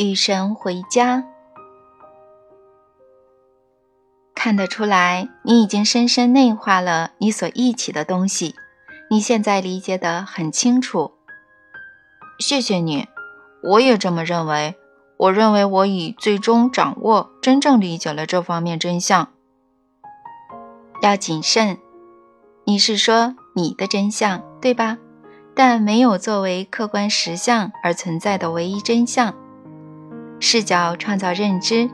与神回家。看得出来，你已经深深内化了你所忆起的东西，你现在理解得很清楚。谢谢你，我也这么认为。我认为我已最终掌握、真正理解了这方面真相。要谨慎，你是说你的真相，对吧？但没有作为客观实相而存在的唯一真相。视角创造认知，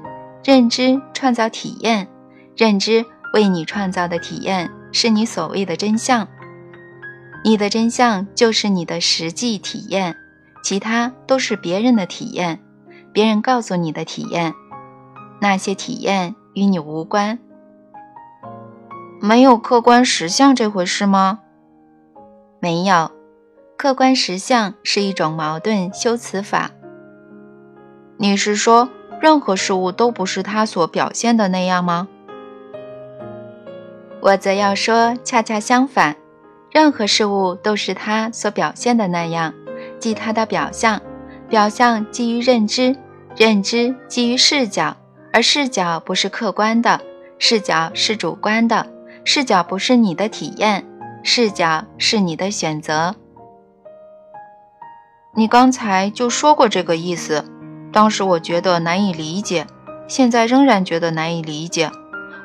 认知创造体验，认知为你创造的体验是你所谓的真相。你的真相就是你的实际体验，其他都是别人的体验，别人告诉你的体验，那些体验与你无关。没有客观实相这回事吗？没有。客观实相是一种矛盾修辞法。你是说，任何事物都不是它所表现的那样吗？我则要说，恰恰相反，任何事物都是它所表现的那样，即它的表象。表象基于认知，认知基于视角，而视角不是客观的，视角是主观的，视角不是你的体验，视角是你的选择。你刚才就说过这个意思，当时我觉得难以理解，现在仍然觉得难以理解。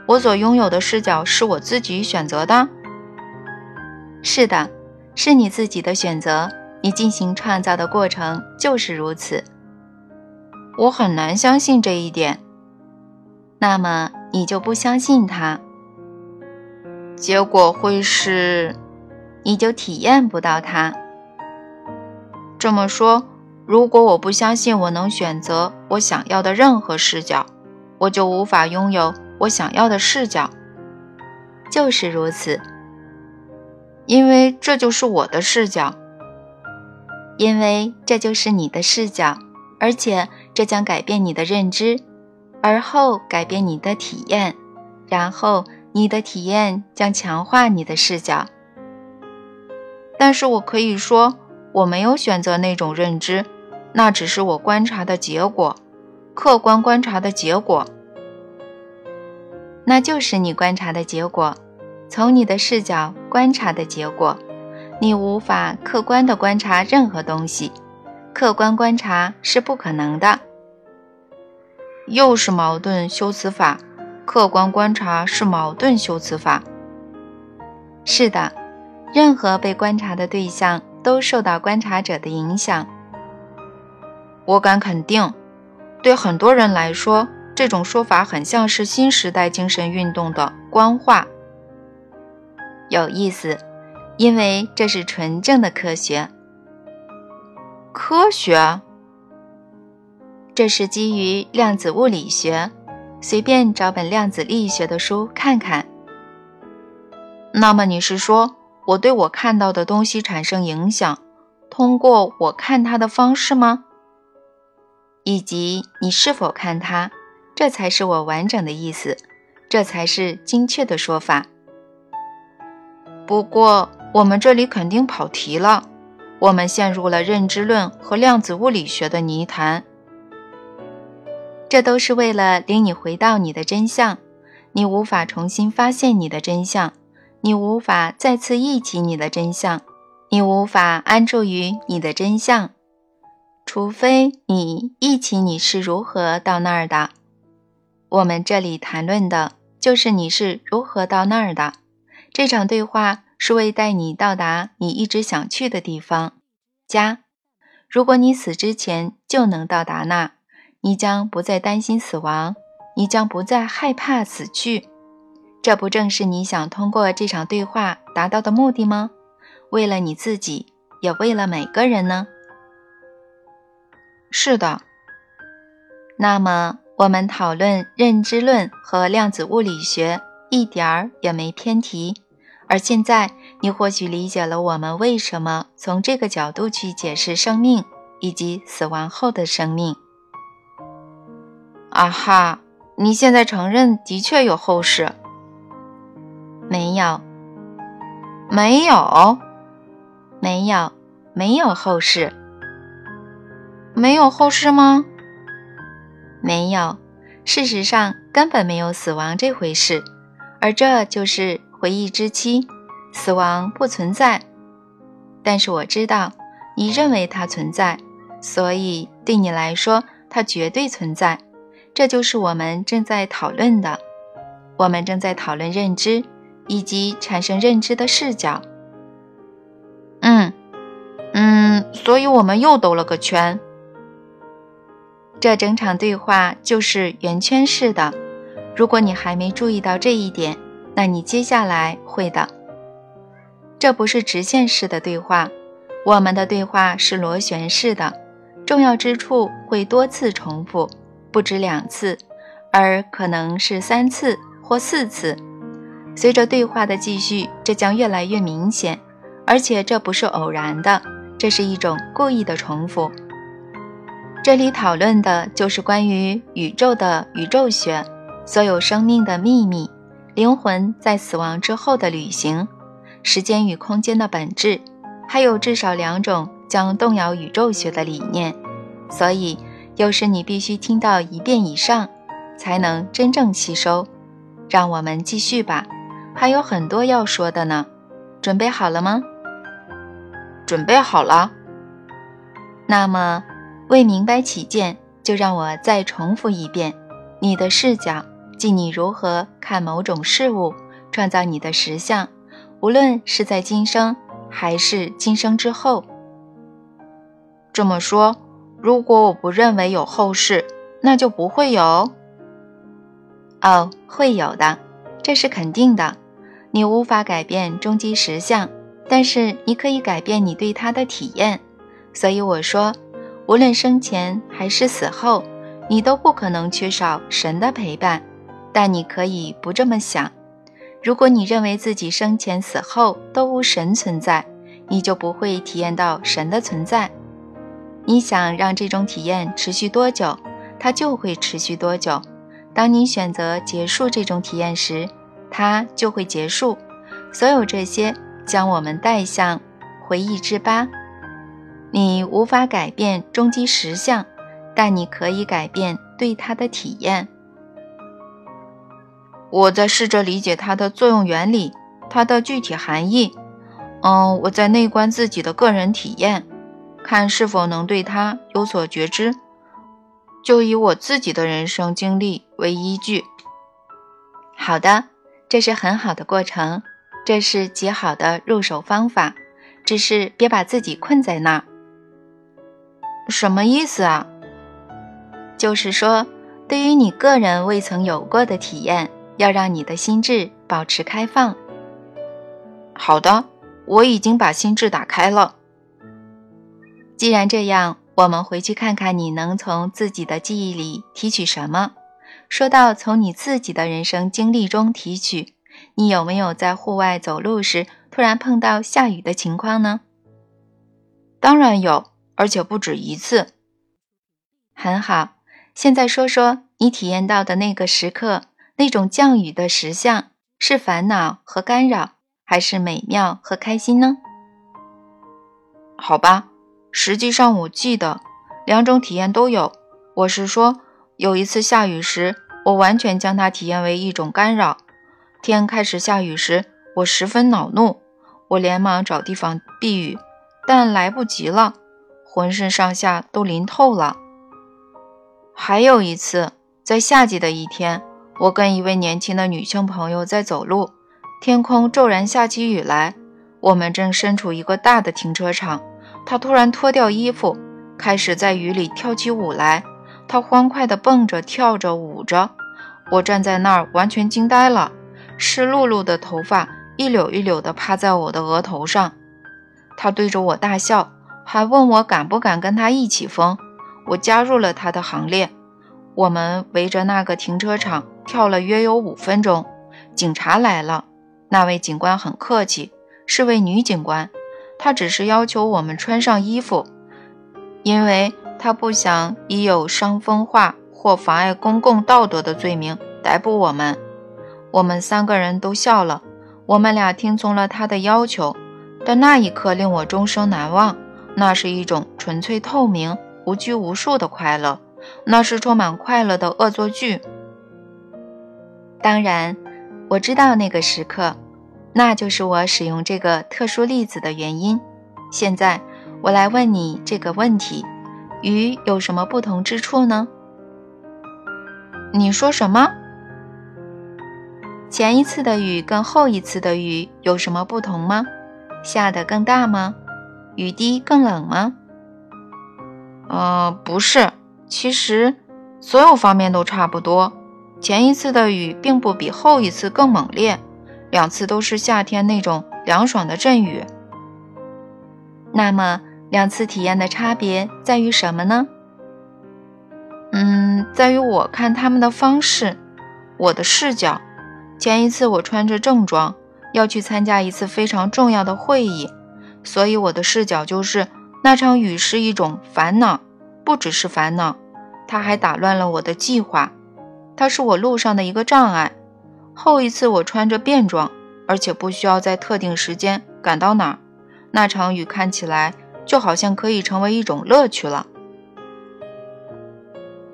我所拥有的视角是我自己选择的。是的，是你自己的选择。你进行创造的过程就是如此。我很难相信这一点。那么你就不相信它，结果会是，你就体验不到它。这么说，如果我不相信我能选择我想要的任何视角，我就无法拥有我想要的视角。就是如此，因为这就是我的视角，因为这就是你的视角，而且这将改变你的认知，而后改变你的体验，然后你的体验将强化你的视角。但是我可以说。我没有选择那种认知，那只是我观察的结果，客观观察的结果。那就是你观察的结果，从你的视角观察的结果。你无法客观的观察任何东西，客观观察是不可能的。又是矛盾修辞法，客观观察是矛盾修辞法。是的，任何被观察的对象。都受到观察者的影响。我敢肯定，对很多人来说，这种说法很像是新时代精神运动的官话。有意思，因为这是纯正的科学。科学，这是基于量子物理学。随便找本量子力学的书看看。那么你是说？我对我看到的东西产生影响，通过我看它的方式吗？以及你是否看它，这才是我完整的意思，这才是精确的说法。不过我们这里肯定跑题了，我们陷入了认知论和量子物理学的泥潭。这都是为了领你回到你的真相，你无法重新发现你的真相。你无法再次忆起你的真相，你无法安住于你的真相，除非你忆起你是如何到那儿的。我们这里谈论的就是你是如何到那儿的。这场对话是为带你到达你一直想去的地方——家。如果你死之前就能到达那，你将不再担心死亡，你将不再害怕死去。这不正是你想通过这场对话达到的目的吗？为了你自己，也为了每个人呢？是的。那么，我们讨论认知论和量子物理学一点儿也没偏题。而现在，你或许理解了我们为什么从这个角度去解释生命以及死亡后的生命。啊哈！你现在承认的确有后世。没有，没有，没有，没有后世，没有后世吗？没有，事实上根本没有死亡这回事，而这就是回忆之期，死亡不存在。但是我知道，你认为它存在，所以对你来说，它绝对存在。这就是我们正在讨论的。我们正在讨论认知以及产生认知的视角。嗯，嗯，所以我们又兜了个圈。这整场对话就是圆圈式的。如果你还没注意到这一点，那你接下来会的。这不是直线式的对话，我们的对话是螺旋式的，重要之处会多次重复，不止两次，而可能是三次或四次。随着对话的继续，这将越来越明显，而且这不是偶然的，这是一种故意的重复。这里讨论的就是关于宇宙的宇宙学，所有生命的秘密，灵魂在死亡之后的旅行，时间与空间的本质，还有至少两种将动摇宇宙学的理念。所以，又是你必须听到一遍以上，才能真正吸收。让我们继续吧，还有很多要说的呢。准备好了吗？准备好了。那么。为明白起见，就让我再重复一遍：你的视角，即你如何看某种事物，创造你的实相，无论是在今生还是今生之后。这么说，如果我不认为有后世，那就不会有。哦，会有的，这是肯定的。你无法改变终极实相，但是你可以改变你对它的体验。所以我说。无论生前还是死后，你都不可能缺少神的陪伴。但你可以不这么想。如果你认为自己生前死后都无神存在，你就不会体验到神的存在。你想让这种体验持续多久，它就会持续多久。当你选择结束这种体验时，它就会结束。所有这些将我们带向回忆之吧。你无法改变终极实相，但你可以改变对它的体验。我在试着理解它的作用原理，它的具体含义。嗯，我在内观自己的个人体验，看是否能对它有所觉知。就以我自己的人生经历为依据。好的，这是很好的过程，这是极好的入手方法。只是别把自己困在那儿。什么意思啊？就是说，对于你个人未曾有过的体验，要让你的心智保持开放。好的，我已经把心智打开了。既然这样，我们回去看看你能从自己的记忆里提取什么。说到从你自己的人生经历中提取，你有没有在户外走路时突然碰到下雨的情况呢？当然有。而且不止一次，很好。现在说说你体验到的那个时刻，那种降雨的实相，是烦恼和干扰，还是美妙和开心呢？好吧，实际上我记得两种体验都有。我是说，有一次下雨时，我完全将它体验为一种干扰。天开始下雨时，我十分恼怒，我连忙找地方避雨，但来不及了。浑身上下都淋透了。还有一次，在夏季的一天，我跟一位年轻的女性朋友在走路，天空骤然下起雨来。我们正身处一个大的停车场，她突然脱掉衣服，开始在雨里跳起舞来。她欢快地蹦着、跳着、舞着。我站在那儿完全惊呆了，湿漉漉的头发一绺一绺地趴在我的额头上。她对着我大笑。还问我敢不敢跟他一起疯，我加入了他的行列。我们围着那个停车场跳了约有五分钟。警察来了，那位警官很客气，是位女警官。她只是要求我们穿上衣服，因为她不想以有伤风化或妨碍公共道德的罪名逮捕我们。我们三个人都笑了。我们俩听从了她的要求，但那一刻令我终生难忘。那是一种纯粹透明、无拘无束的快乐，那是充满快乐的恶作剧。当然，我知道那个时刻，那就是我使用这个特殊例子的原因。现在，我来问你这个问题：雨有什么不同之处呢？你说什么？前一次的雨跟后一次的雨有什么不同吗？下的更大吗？雨滴更冷吗？呃，不是，其实所有方面都差不多。前一次的雨并不比后一次更猛烈，两次都是夏天那种凉爽的阵雨。那么，两次体验的差别在于什么呢？嗯，在于我看他们的方式，我的视角。前一次我穿着正装，要去参加一次非常重要的会议，所以我的视角就是那场雨是一种烦恼，不只是烦恼，它还打乱了我的计划，它是我路上的一个障碍。后一次我穿着便装，而且不需要在特定时间赶到哪儿，那场雨看起来就好像可以成为一种乐趣了。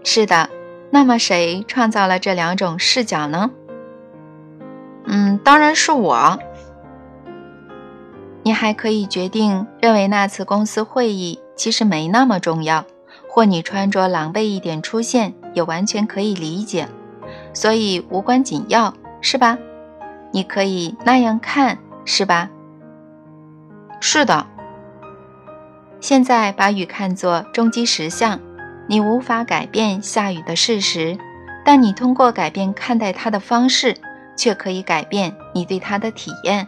是的，那么谁创造了这两种视角呢？嗯，当然是我。你还可以决定认为那次公司会议其实没那么重要，或你穿着狼狈一点出现也完全可以理解，所以无关紧要，是吧？你可以那样看，是吧？是的。现在把雨看作终极实相，你无法改变下雨的事实，但你通过改变看待它的方式。却可以改变你对它的体验。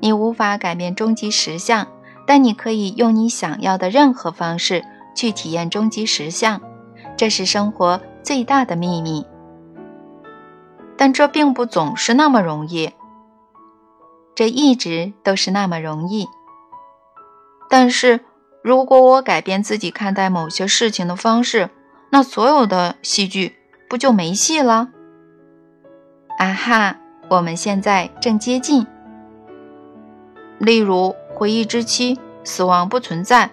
你无法改变终极实相，但你可以用你想要的任何方式去体验终极实相。这是生活最大的秘密。但这并不总是那么容易。这一直都是那么容易。但是，如果我改变自己看待某些事情的方式，那所有的戏剧不就没戏了？啊哈，我们现在正接近。例如，回忆之期，死亡不存在。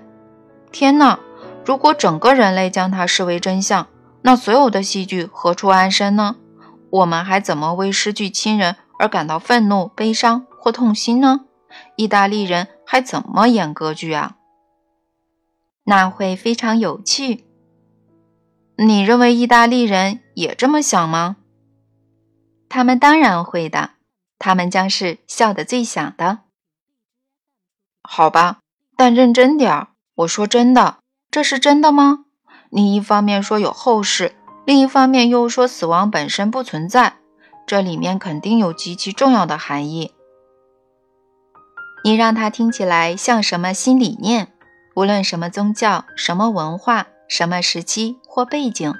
天哪！如果整个人类将它视为真相，那所有的戏剧何处安身呢？我们还怎么为失去亲人而感到愤怒、悲伤或痛心呢？意大利人还怎么演歌剧啊？那会非常有趣。你认为意大利人也这么想吗？他们当然会的，他们将是笑得最响的。好吧，但认真点儿，我说真的，这是真的吗？你一方面说有后世，另一方面又说死亡本身不存在，这里面肯定有极其重要的含义。你让它听起来像什么新理念？无论什么宗教、什么文化、什么时期或背景，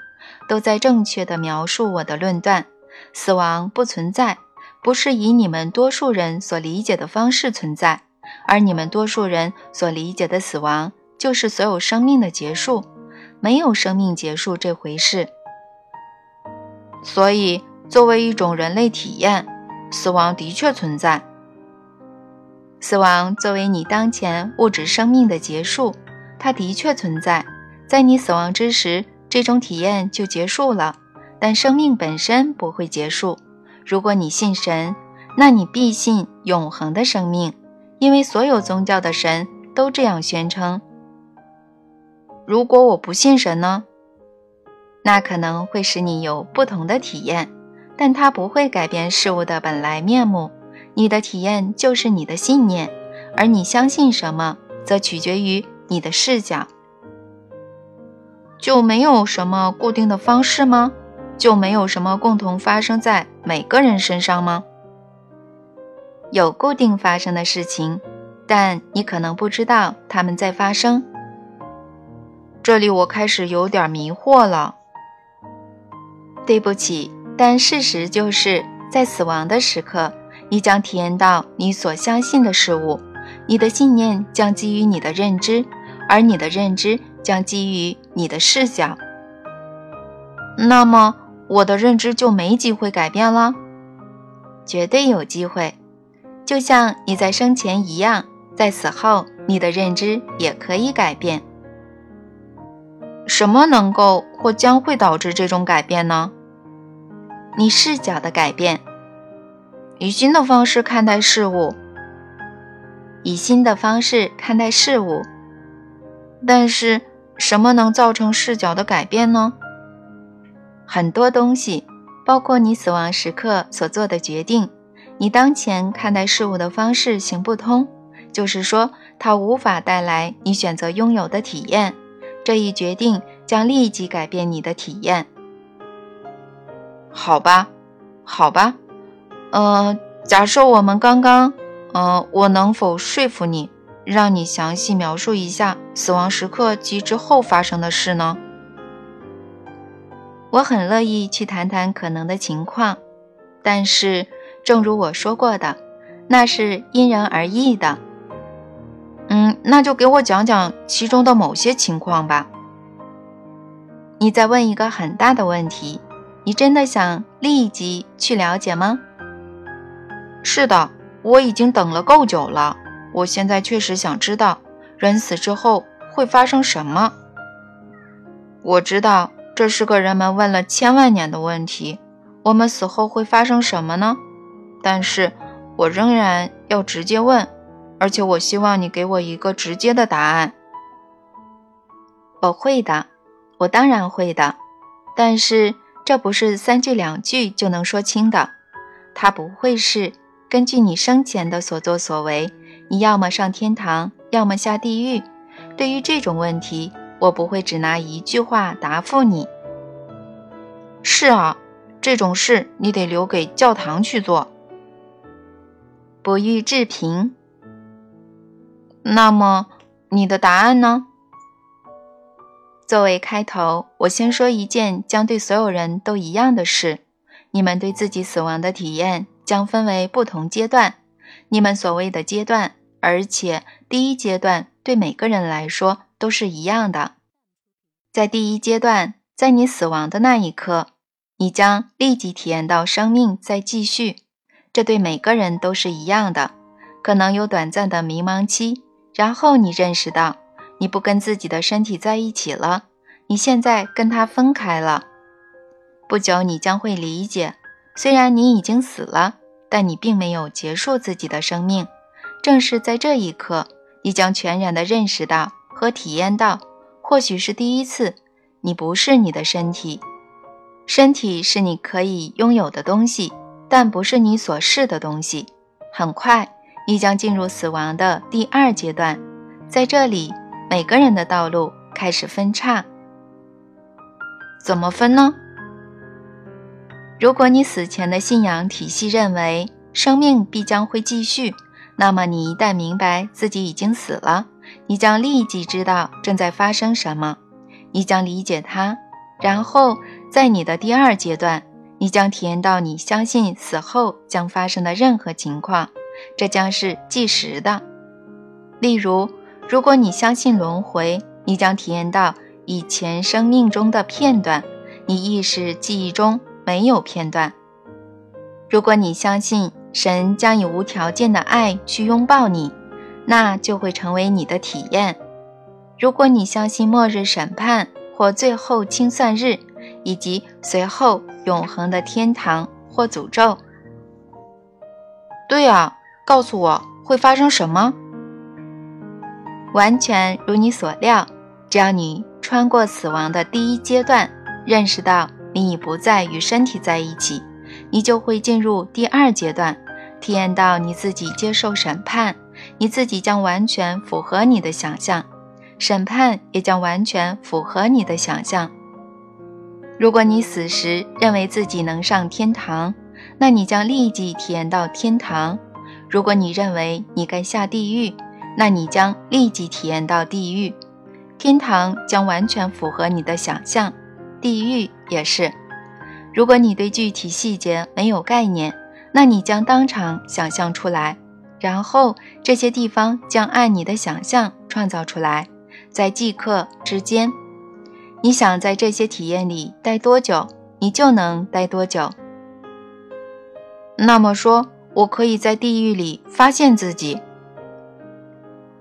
都在正确的描述我的论断。死亡不存在，不是以你们多数人所理解的方式存在，而你们多数人所理解的死亡就是所有生命的结束，没有生命结束这回事。所以，作为一种人类体验，死亡的确存在。死亡作为你当前物质生命的结束，它的确存在。在你死亡之时，这种体验就结束了。但生命本身不会结束。如果你信神，那你必信永恒的生命，因为所有宗教的神都这样宣称。如果我不信神呢？那可能会使你有不同的体验，但它不会改变事物的本来面目。你的体验就是你的信念，而你相信什么，则取决于你的视角。就没有什么固定的方式吗？就没有什么共同发生在每个人身上吗？有固定发生的事情，但你可能不知道他们在发生。这里我开始有点迷惑了。对不起，但事实就是在死亡的时刻，你将体验到你所相信的事物，你的信念将基于你的认知，而你的认知将基于你的视角。那么。我的认知就没机会改变了，绝对有机会，就像你在生前一样，在死后你的认知也可以改变。什么能够或将会导致这种改变呢？你视角的改变，以新的方式看待事物，以新的方式看待事物。但是，什么能造成视角的改变呢？很多东西，包括你死亡时刻所做的决定。你当前看待事物的方式行不通，就是说，它无法带来你选择拥有的体验。这一决定将立即改变你的体验。好吧，好吧，呃，假设我们刚刚，呃，我能否说服你，让你详细描述一下死亡时刻及之后发生的事呢？我很乐意去谈谈可能的情况，但是，正如我说过的，那是因人而异的。嗯，那就给我讲讲其中的某些情况吧。你在问一个很大的问题。你真的想立即去了解吗？是的，我已经等了够久了。我现在确实想知道人死之后会发生什么。我知道这是个人们问了千万年的问题：我们死后会发生什么呢？但是我仍然要直接问，而且我希望你给我一个直接的答案。我会的，我当然会的，但是。这不是三句两句就能说清的，它不会是根据你生前的所作所为，你要么上天堂，要么下地狱。对于这种问题，我不会只拿一句话答复你。是啊，这种事你得留给教堂去做。不予置评。那么，你的答案呢？作为开头，我先说一件将对所有人都一样的事：你们对自己死亡的体验将分为不同阶段。你们所谓的阶段，而且第一阶段对每个人来说都是一样的。在第一阶段，在你死亡的那一刻，你将立即体验到生命在继续。这对每个人都是一样的。可能有短暂的迷茫期，然后你认识到。你不跟自己的身体在一起了，你现在跟他分开了。不久，你将会理解，虽然你已经死了，但你并没有结束自己的生命。正是在这一刻，你将全然的认识到和体验到，或许是第一次，你不是你的身体。身体是你可以拥有的东西，但不是你所是的东西。很快，你将进入死亡的第二阶段，在这里。每个人的道路开始分叉，怎么分呢？如果你死前的信仰体系认为生命必将会继续，那么你一旦明白自己已经死了，你将立即知道正在发生什么，你将理解它，然后在你的第二阶段，你将体验到你相信死后将发生的任何情况，这将是计时的，例如。如果你相信轮回，你将体验到以前生命中的片段，你意识记忆中没有片段。如果你相信神将以无条件的爱去拥抱你，那就会成为你的体验。如果你相信末日审判或最后清算日，以及随后永恒的天堂或诅咒，对啊，告诉我会发生什么？完全如你所料，只要你穿过死亡的第一阶段，认识到你已不再与身体在一起，你就会进入第二阶段，体验到你自己接受审判，你自己将完全符合你的想象，审判也将完全符合你的想象。如果你死时认为自己能上天堂，那你将立即体验到天堂；如果你认为你该下地狱，那你将立即体验到地狱，天堂将完全符合你的想象，地狱也是。如果你对具体细节没有概念，那你将当场想象出来，然后这些地方将按你的想象创造出来，在即刻之间。你想在这些体验里待多久，你就能待多久。那么说，我可以在地狱里发现自己。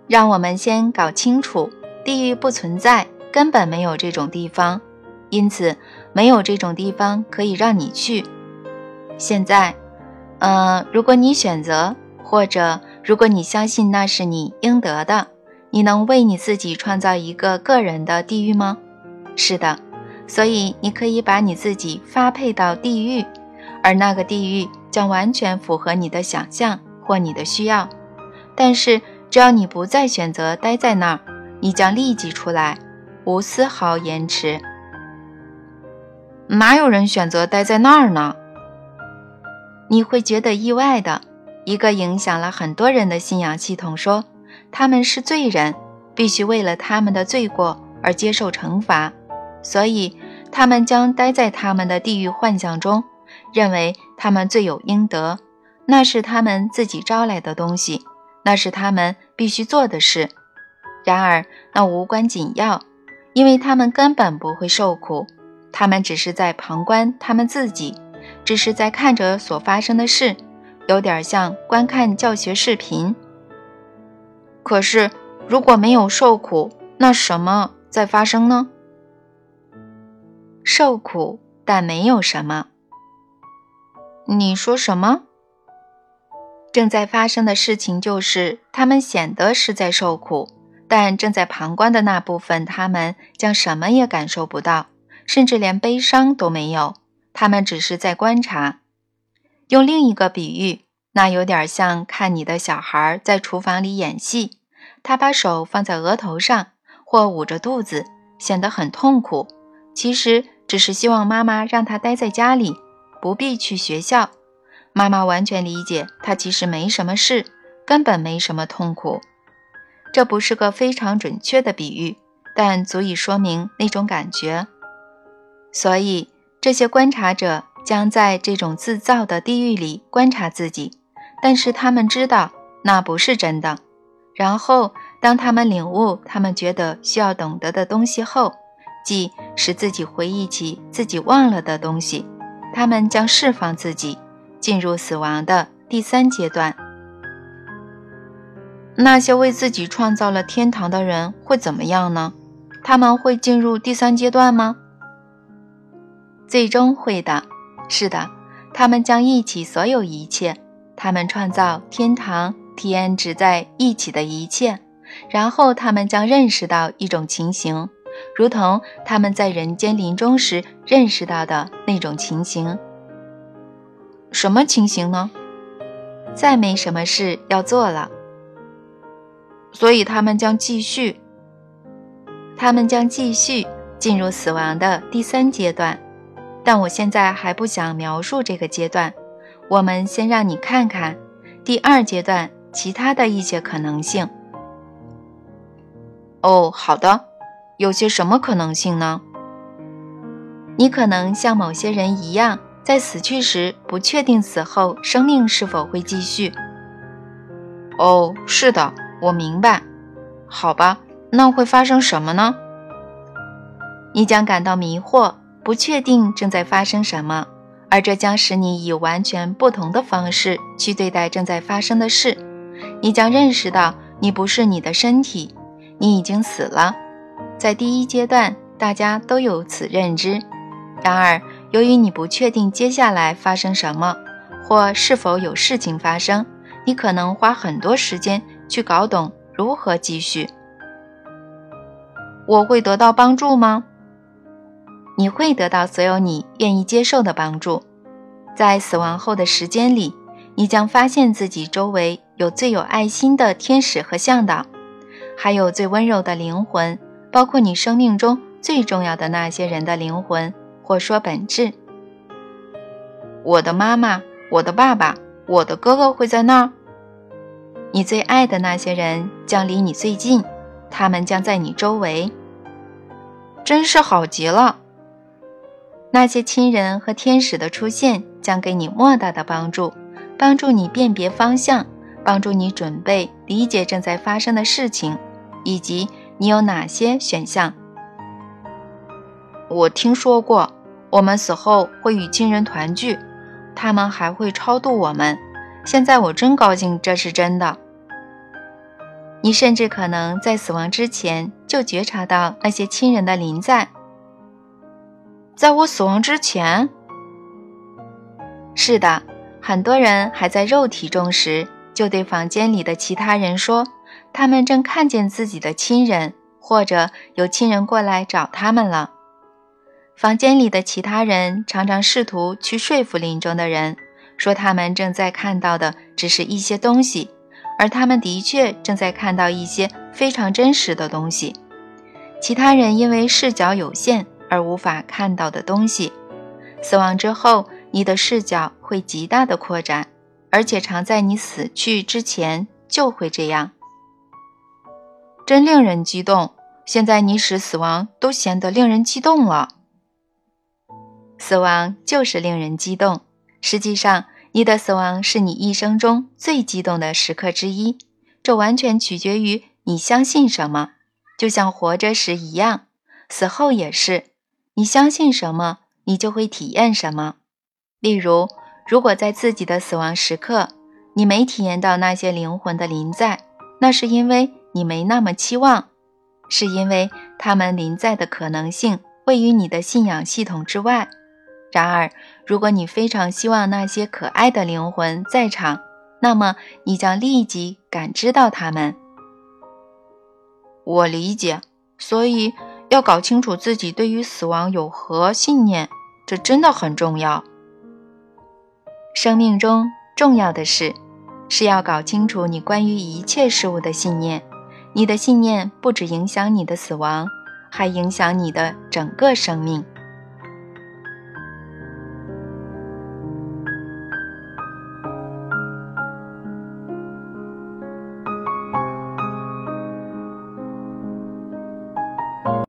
让我们先搞清楚，地狱不存在，根本没有这种地方，因此没有这种地方可以让你去。现在，嗯，如果你选择，或者如果你相信那是你应得的，你能为你自己创造一个个人的地狱吗？是的，所以你可以把你自己发配到地狱，而那个地狱将完全符合你的想象或你的需要。但是，只要你不再选择待在那儿，你将立即出来。无丝毫延迟。哪有人选择待在那儿呢？你会觉得意外的。一个影响了很多人的信仰系统说，他们是罪人，必须为了他们的罪过而接受惩罚，所以他们将待在他们的地狱幻象中，认为他们罪有应得。那是他们自己招来的东西，那是他们必须做的事。然而，那无关紧要。因为他们根本不会受苦，他们只是在旁观他们自己，只是在看着所发生的事，有点像观看教学视频。可是，如果没有受苦，那什么在发生呢？受苦，但没有什么。你说什么？正在发生的事情就是，他们显得是在受苦。但正在旁观的那部分，他们将什么也感受不到，甚至连悲伤都没有。他们只是在观察。用另一个比喻，那有点像看你的小孩在厨房里演戏。他把手放在额头上，或捂着肚子，显得很痛苦。其实只是希望妈妈让他待在家里，不必去学校。妈妈完全理解他，其实没什么事，根本没什么痛苦。这不是个非常准确的比喻，但足以说明那种感觉。所以，这些观察者将在这种自造的地狱里观察自己，但是他们知道那不是真的。然后，当他们领悟他们觉得需要懂得的东西后，即使自己回忆起自己忘了的东西，他们将释放自己，进入死亡的第三阶段。那些为自己创造了天堂的人会怎么样呢？他们会进入第三阶段吗？最终会的。是的，他们将忆起所有一切，他们创造天堂，体验只在一起的一切，然后他们将认识到一种情形，如同他们在人间临终时认识到的那种情形。什么情形呢？再没什么事要做了。所以他们将继续，他们将继续进入死亡的第三阶段，但我现在还不想描述这个阶段。我们先让你看看第二阶段其他的一些可能性。哦，好的，有些什么可能性呢？你可能像某些人一样，在死去时不确定死后生命是否会继续。哦，是的。我明白，好吧，那会发生什么呢？你将感到迷惑，不确定正在发生什么，而这将使你以完全不同的方式去对待正在发生的事。你将认识到，你不是你的身体，你已经死了。在第一阶段，大家都有此认知。然而，由于你不确定接下来发生什么，或是否有事情发生，你可能花很多时间。去搞懂如何继续。我会得到帮助吗？你会得到所有你愿意接受的帮助。在死亡后的时间里，你将发现自己周围有最有爱心的天使和向导，还有最温柔的灵魂，包括你生命中最重要的那些人的灵魂，或说本质。我的妈妈，我的爸爸，我的哥哥会在那儿。你最爱的那些人将离你最近，他们将在你周围，真是好极了。那些亲人和天使的出现将给你莫大的帮助，帮助你辨别方向，帮助你准备理解正在发生的事情，以及你有哪些选项。我听说过，我们死后会与亲人团聚，他们还会超度我们。现在我真高兴，这是真的。你甚至可能在死亡之前就觉察到那些亲人的临在。在我死亡之前，是的，很多人还在肉体中时，就对房间里的其他人说，他们正看见自己的亲人，或者有亲人过来找他们了。房间里的其他人常常试图去说服林中的人，说他们正在看到的只是一些东西。而他们的确正在看到一些非常真实的东西，其他人因为视角有限而无法看到的东西。死亡之后，你的视角会极大的扩展，而且常在你死去之前就会这样。真令人激动！现在你使死亡都显得令人激动了。死亡就是令人激动，实际上。你的死亡是你一生中最激动的时刻之一，这完全取决于你相信什么，就像活着时一样，死后也是。你相信什么，你就会体验什么。例如，如果在自己的死亡时刻，你没体验到那些灵魂的临在，那是因为你没那么期望，是因为他们临在的可能性位于你的信仰系统之外。然而，如果你非常希望那些可爱的灵魂在场，那么你将立即感知到他们。我理解，所以要搞清楚自己对于死亡有何信念，这真的很重要。生命中重要的事，是要搞清楚你关于一切事物的信念。你的信念不止影响你的死亡，还影响你的整个生命。